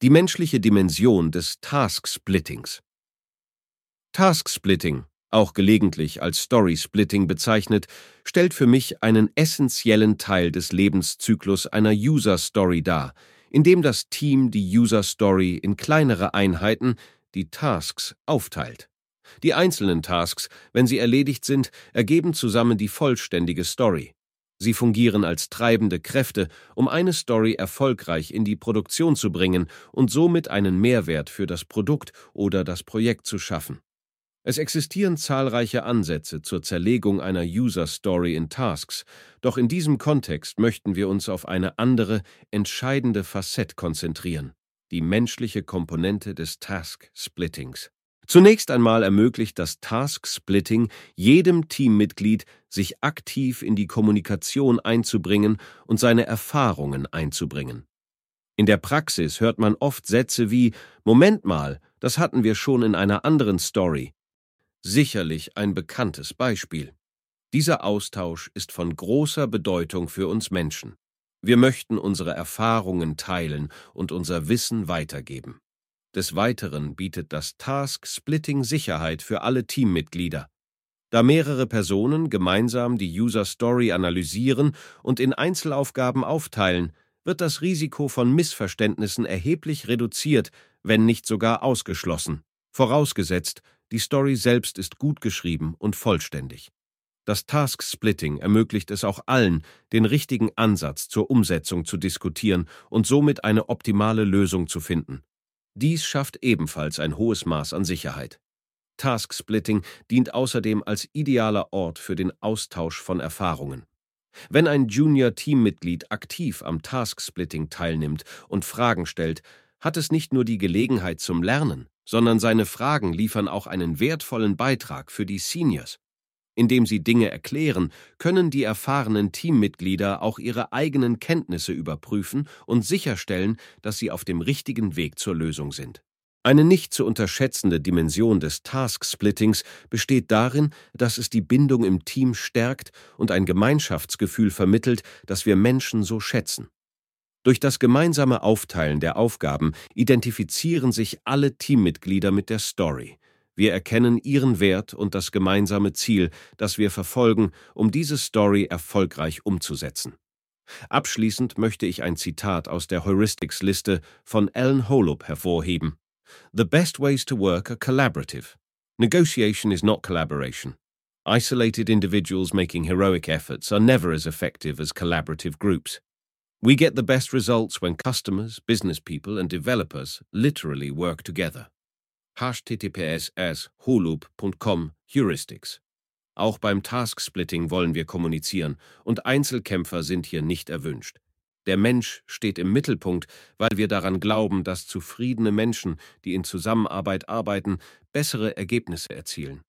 Die menschliche Dimension des Task-Splittings. Task-Splitting, auch gelegentlich als Story-Splitting bezeichnet, stellt für mich einen essentiellen Teil des Lebenszyklus einer User-Story dar, in dem das Team die User-Story in kleinere Einheiten, die Tasks, aufteilt. Die einzelnen Tasks, wenn sie erledigt sind, ergeben zusammen die vollständige Story. Sie fungieren als treibende Kräfte, um eine Story erfolgreich in die Produktion zu bringen und somit einen Mehrwert für das Produkt oder das Projekt zu schaffen. Es existieren zahlreiche Ansätze zur Zerlegung einer User Story in Tasks, doch in diesem Kontext möchten wir uns auf eine andere, entscheidende Facette konzentrieren, die menschliche Komponente des Task Splittings. Zunächst einmal ermöglicht das Task Splitting jedem Teammitglied, sich aktiv in die Kommunikation einzubringen und seine Erfahrungen einzubringen. In der Praxis hört man oft Sätze wie Moment mal, das hatten wir schon in einer anderen Story. Sicherlich ein bekanntes Beispiel. Dieser Austausch ist von großer Bedeutung für uns Menschen. Wir möchten unsere Erfahrungen teilen und unser Wissen weitergeben. Des Weiteren bietet das Task Splitting Sicherheit für alle Teammitglieder. Da mehrere Personen gemeinsam die User Story analysieren und in Einzelaufgaben aufteilen, wird das Risiko von Missverständnissen erheblich reduziert, wenn nicht sogar ausgeschlossen, vorausgesetzt, die Story selbst ist gut geschrieben und vollständig. Das Task Splitting ermöglicht es auch allen, den richtigen Ansatz zur Umsetzung zu diskutieren und somit eine optimale Lösung zu finden. Dies schafft ebenfalls ein hohes Maß an Sicherheit. Task-Splitting dient außerdem als idealer Ort für den Austausch von Erfahrungen. Wenn ein Junior-Teammitglied aktiv am Task-Splitting teilnimmt und Fragen stellt, hat es nicht nur die Gelegenheit zum Lernen, sondern seine Fragen liefern auch einen wertvollen Beitrag für die Seniors. Indem sie Dinge erklären, können die erfahrenen Teammitglieder auch ihre eigenen Kenntnisse überprüfen und sicherstellen, dass sie auf dem richtigen Weg zur Lösung sind. Eine nicht zu unterschätzende Dimension des Task-Splittings besteht darin, dass es die Bindung im Team stärkt und ein Gemeinschaftsgefühl vermittelt, das wir Menschen so schätzen. Durch das gemeinsame Aufteilen der Aufgaben identifizieren sich alle Teammitglieder mit der Story. Wir erkennen ihren Wert und das gemeinsame Ziel, das wir verfolgen, um diese Story erfolgreich umzusetzen. Abschließend möchte ich ein Zitat aus der Heuristics-Liste von Alan Holub hervorheben. The best ways to work are collaborative. Negotiation is not collaboration. Isolated individuals making heroic efforts are never as effective as collaborative groups. We get the best results when customers, business people, and developers literally work together https holub.com Heuristics. Auch beim Task-Splitting wollen wir kommunizieren und Einzelkämpfer sind hier nicht erwünscht. Der Mensch steht im Mittelpunkt, weil wir daran glauben, dass zufriedene Menschen, die in Zusammenarbeit arbeiten, bessere Ergebnisse erzielen.